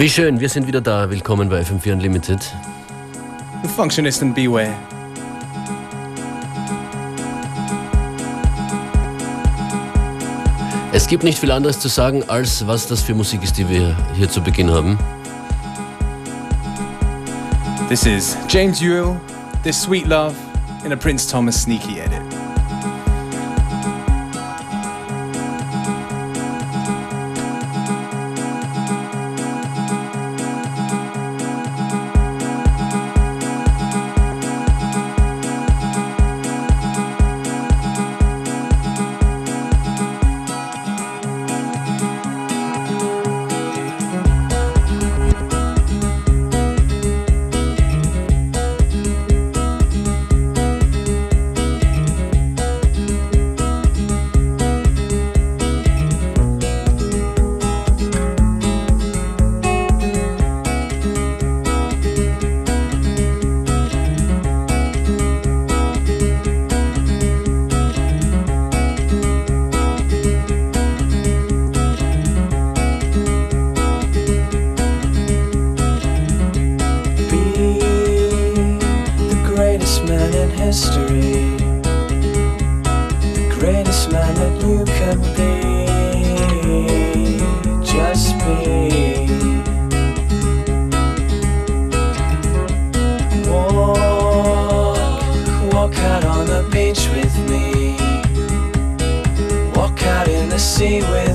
Wie schön, wir sind wieder da. Willkommen bei FM4 Unlimited. The Functionist and Beware. Es gibt nicht viel anderes zu sagen, als was das für Musik ist, die wir hier zu Beginn haben. This is James Ewell, This Sweet Love, in a Prince Thomas sneaky edit. see with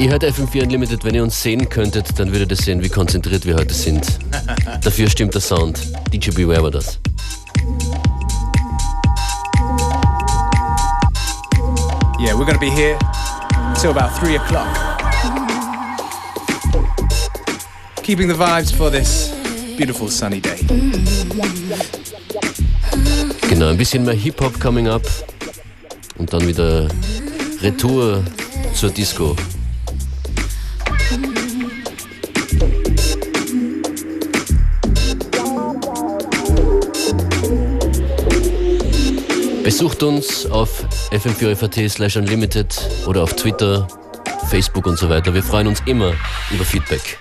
Ihr hört FM4 Unlimited. Wenn ihr uns sehen könntet, dann würdet ihr sehen, wie konzentriert wir heute sind. Dafür stimmt der Sound. DJ Beware war das. Yeah, we're gonna be here till about 3 o'clock. Keeping the vibes for this beautiful sunny day. Genau, ein bisschen mehr Hip-Hop coming up und dann wieder Retour zur Disco. Besucht uns auf fm4fat slash unlimited oder auf Twitter, Facebook und so weiter. Wir freuen uns immer über Feedback.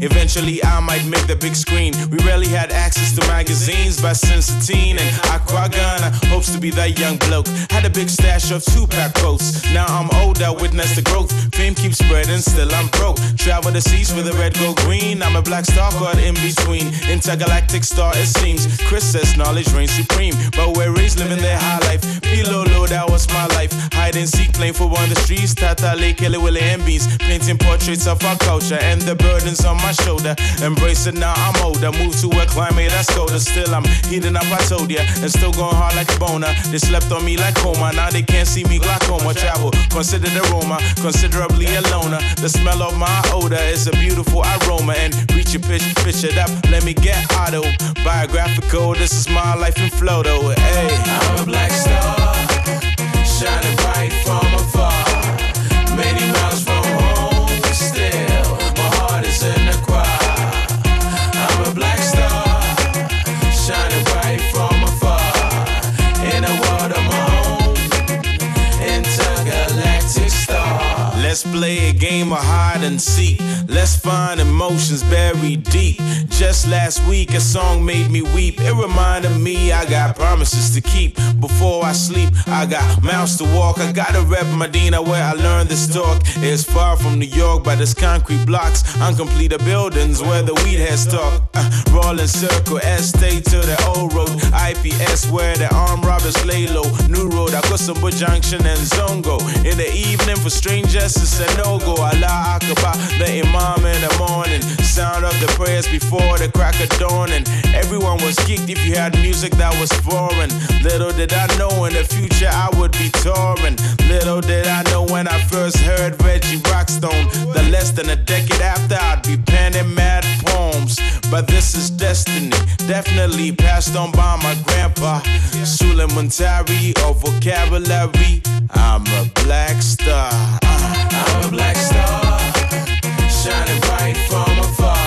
Eventually, I might make the big screen. We rarely had access to magazines, but since a teen and Aquagana hopes to be that young bloke. Had a big stash of 2Pac quotes. Now I'm older, witness the growth. Fame keeps spreading, still I'm broke. Travel the seas with a red, gold, green. I'm a black star caught in between. Intergalactic star, it seems. KRS says knowledge reigns supreme, but we're raised living their high life. Pilo low, that was my life. Hide and seek, playing football on the streets. Tata Lake, Kelly, Willie, and Beans. Painting portraits of our culture and the burdens on my shoulder. Embrace it now, I'm older. Move to a climate that's colder. Still, I'm heating up, I told ya. And still going hard like a boner. They slept on me like coma. Now they can't see me glaucoma. Travel, consider the aroma. Considerably a loner. The smell of my odor is a beautiful aroma. And reach your pitch, pitch it up. Let me get auto. Biographical, this is my life in flow though. Hey, I'm a black star. Shining bright Play a game of hide and seek. Let's find emotions buried deep. Just last week, a song made me weep. It reminded me I got promises to keep. Before I sleep, I got miles to walk. I got to rep Medina where I learned this talk. It's far from New York, but it's concrete blocks, uncompleted buildings where the weed has talk. Uh, rolling circle, estate to the old road. IPS where the armed robbers lay low. New road, Akosombo Junction and Zongo. In the evening for strangers it's a no go. Allah Akbar, the Imam in the morning. Sound of the prayers before the crack of dawn. And everyone was geeked if you had music that was foreign. Little did I know in the future I would be touring. Little did I know when I first heard Reggie Rockstone. The less than a decade after, I'd be penning mad poems. But this is destiny, definitely passed on by my grandpa. Suleiman Tari of vocabulary. I'm a black star. I'm a black star, shining bright from afar.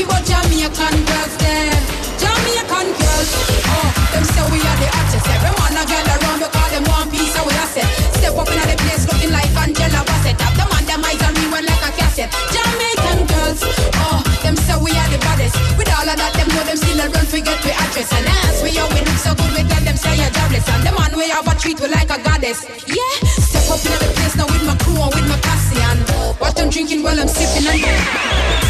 nothing but Jamaican girls there. Jamaican girls, oh, them say we are the hottest. Every man a girl around we call them one piece of what I said. Step up in the place looking like Angela Bassett. Have them on them eyes and we went like a cassette. Jamaican girls, oh, them say we are the baddest. With all of that, them know them still a run forget we address. And as we are, we look so good, we tell them say you're jobless. And the man we have a treat we like a goddess. Yeah, step up in the place now with my crew and with my Cassian. watch them drinking while I'm sipping and.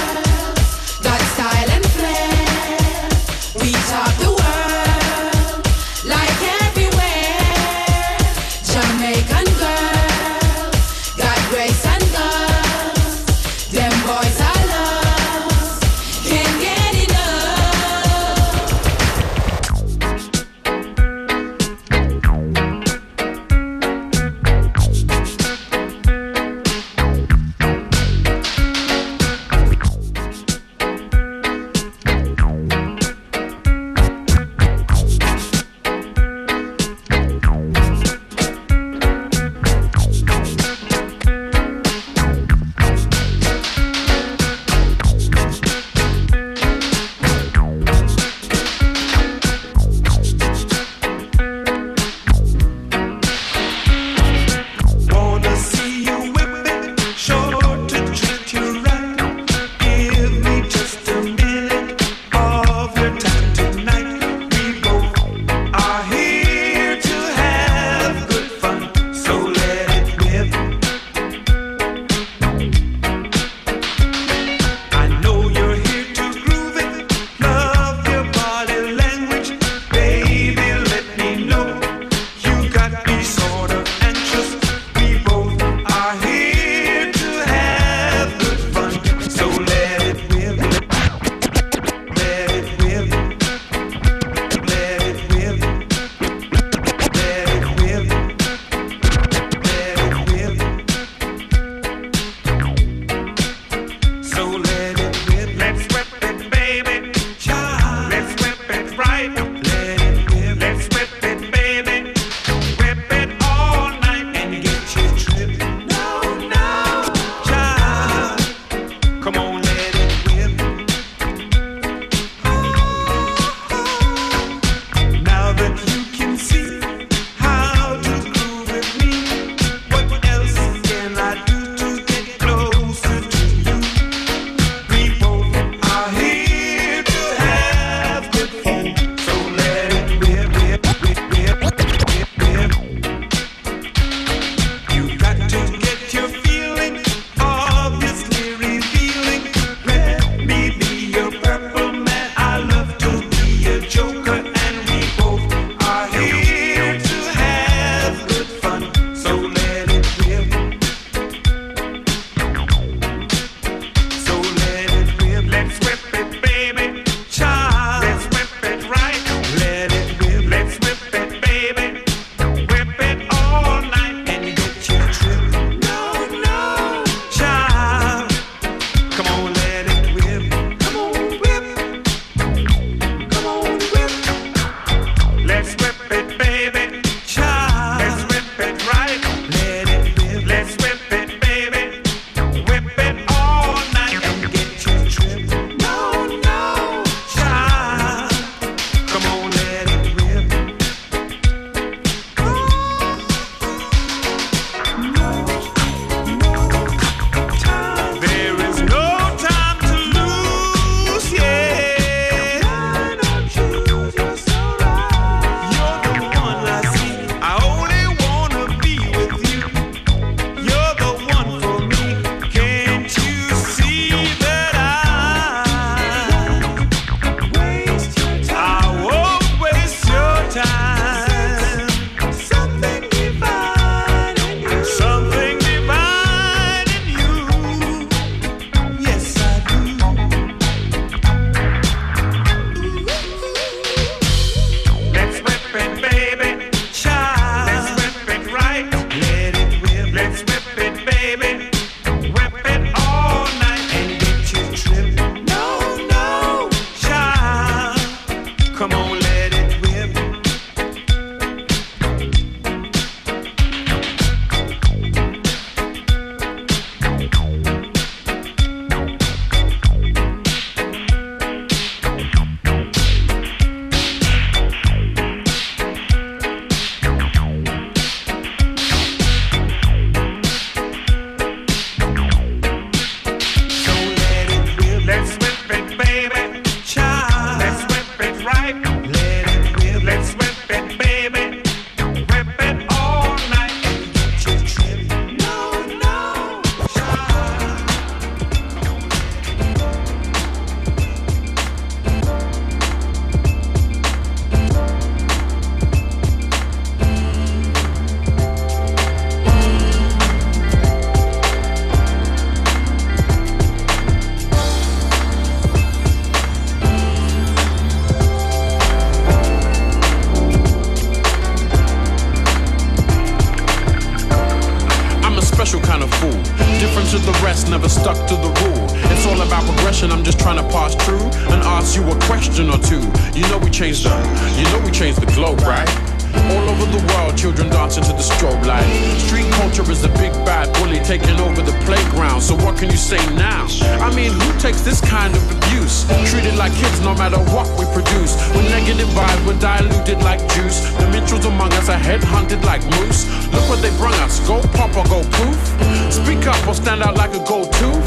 can you say now? I mean, who takes this kind of abuse? Treated like kids no matter what we produce. With negative vibes, we're diluted like juice. The Mitchells among us are headhunted like moose. Look what they brung us. Go pop or go poof. Speak up or stand out like a gold tooth.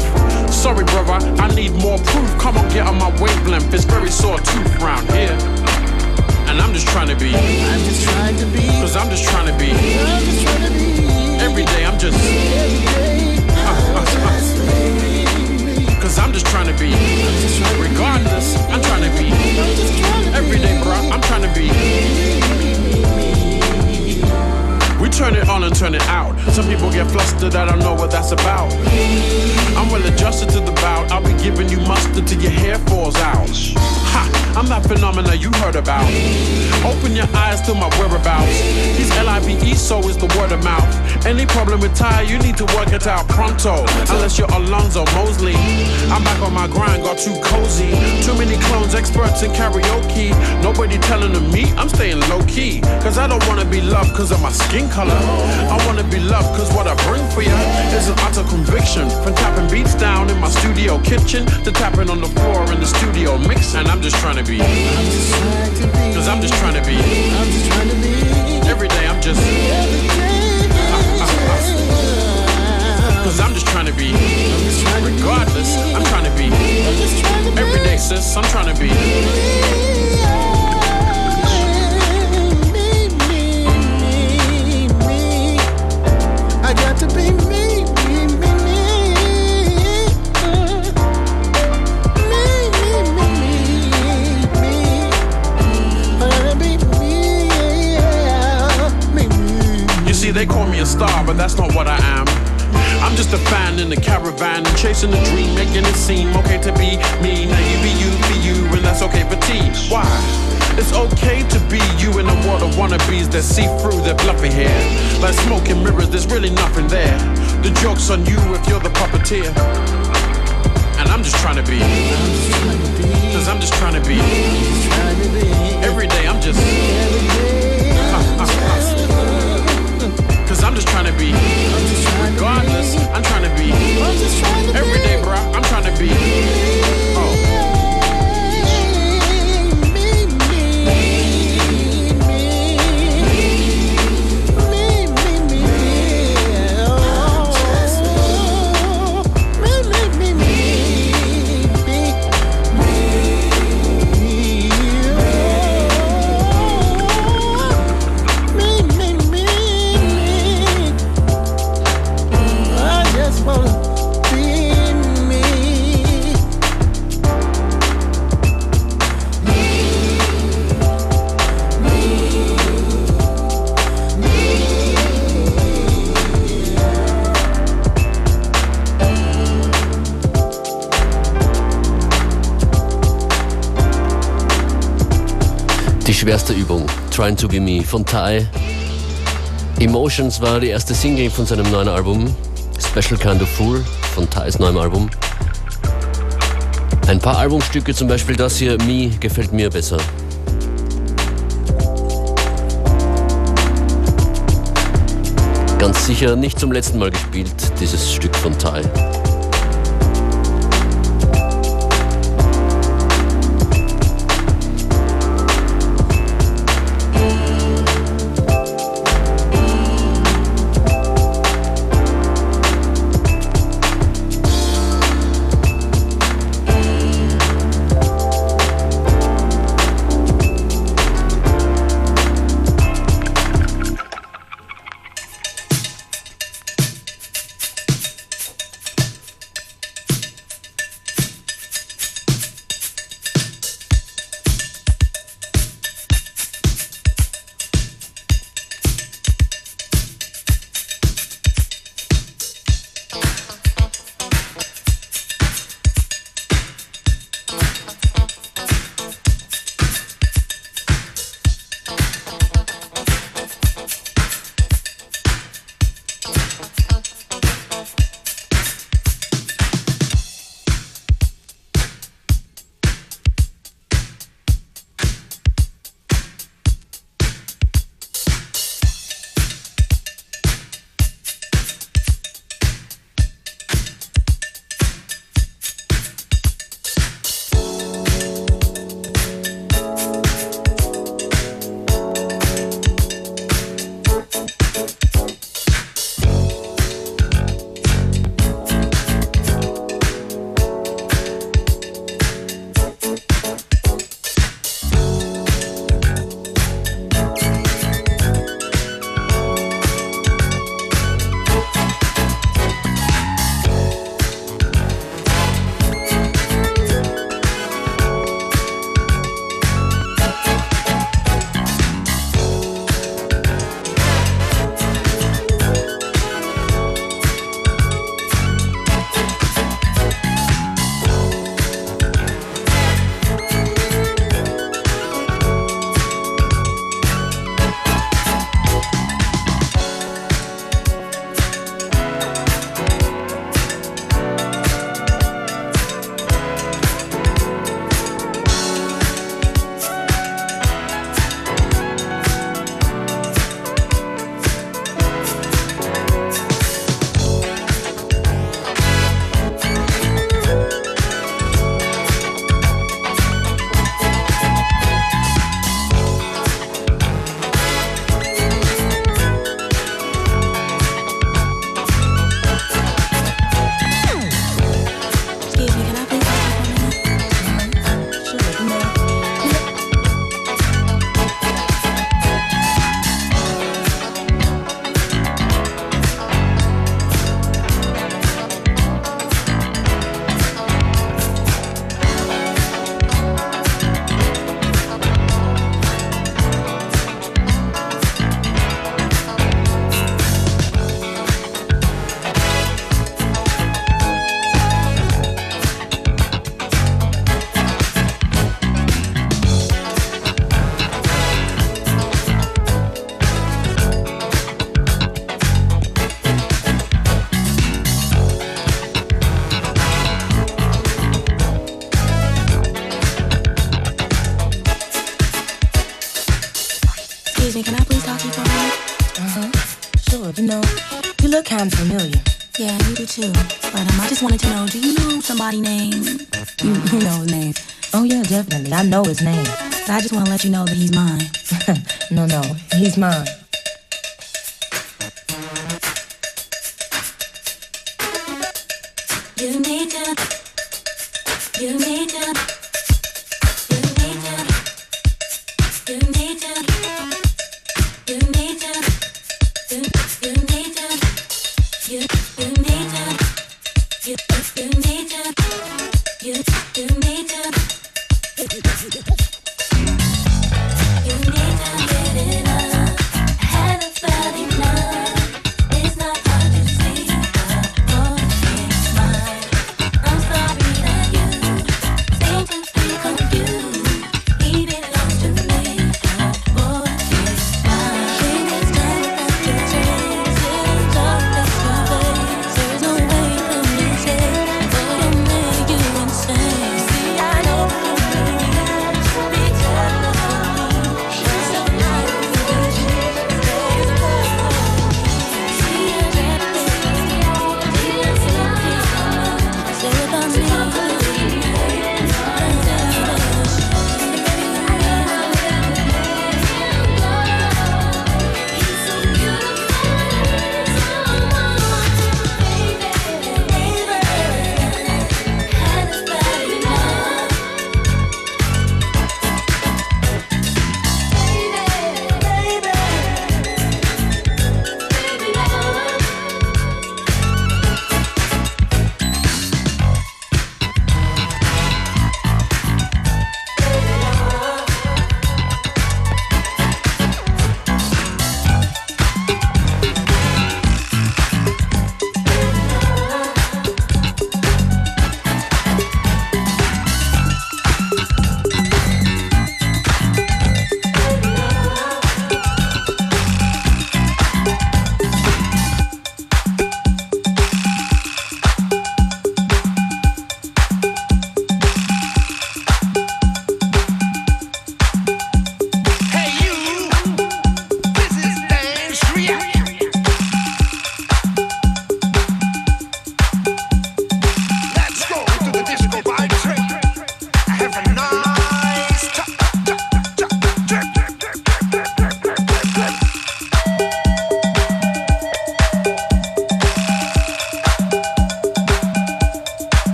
Sorry, brother, I need more proof. Come on, get on my wavelength. It's very sore tooth round here. And I'm just trying to be. I'm just trying to be. Cause I'm just trying to be. I'm just trying to be. Every day I'm just. Every day. Cause I'm just trying to be. Regardless, I'm trying to be. Every day, bro, I'm trying to be. Turn it on and turn it out. Some people get flustered, I don't know what that's about. I'm well adjusted to the bout. I'll be giving you mustard till your hair falls out. Ha! I'm that phenomena you heard about. Open your eyes to my whereabouts. He's L-I-V-E, so is the word of mouth. Any problem with Ty, you need to work it out pronto. Unless you're Alonzo Mosley. I'm back on my grind, got too cozy. Too many clones, experts in karaoke. Nobody telling them me, I'm staying low key. Cause I don't wanna be loved cause of my skin color. I wanna be loved cause what I bring for you is an utter conviction. From tapping beats down in my studio kitchen to tapping on the floor in the studio mix. And I'm just trying to be. Cause I'm just trying to be. Every day I'm just. Cause I'm just trying to be. Regardless, I'm trying to be. Every day, sis, I'm trying to be. See through their bluffy hair. Like smoke and mirrors, there's really nothing there. The joke's on you if you're the puppeteer. And I'm just trying to be. Cause I'm just trying to be. Every day I'm just. Cause I'm just trying to be. Regardless, I'm trying to be. Every day, bro, I'm trying to be. Schwerste Übung, Trying to Be Me von Ty. Emotions war die erste Single von seinem neuen Album. Special Kind of Fool von Ty's neuem Album. Ein paar Albumstücke, zum Beispiel das hier, Me, gefällt mir besser. Ganz sicher nicht zum letzten Mal gespielt, dieses Stück von Ty. I just want to let you know that he's mine. no, no, he's mine.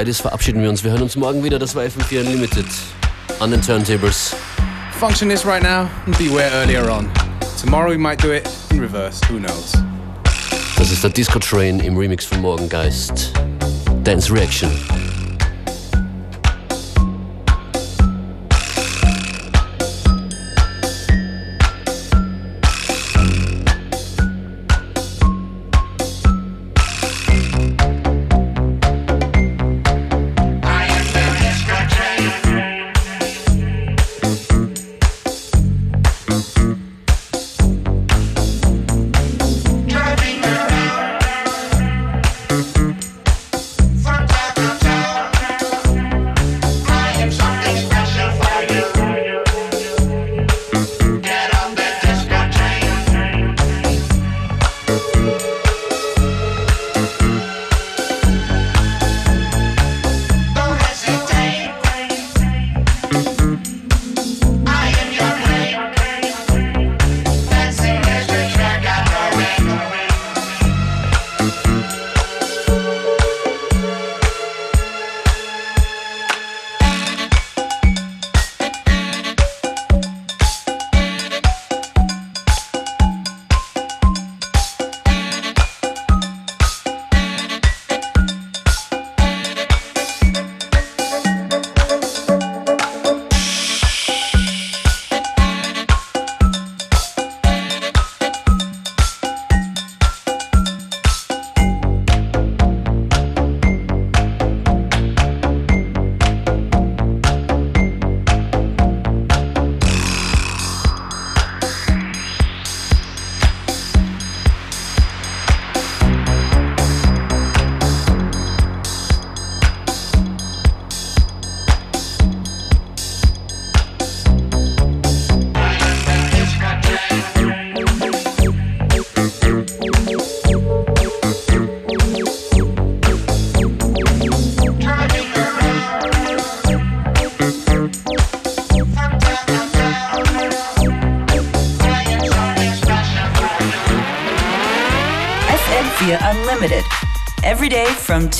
Zeit ist, verabschieden wir uns. Wir hören uns morgen wieder. Das war FM4 Unlimited an den Turntables. Function this right now and beware earlier on. Tomorrow we might do it in reverse, who knows. Das ist der Disco Train im Remix von Morgengeist. Dance Reaction.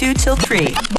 2 till 3.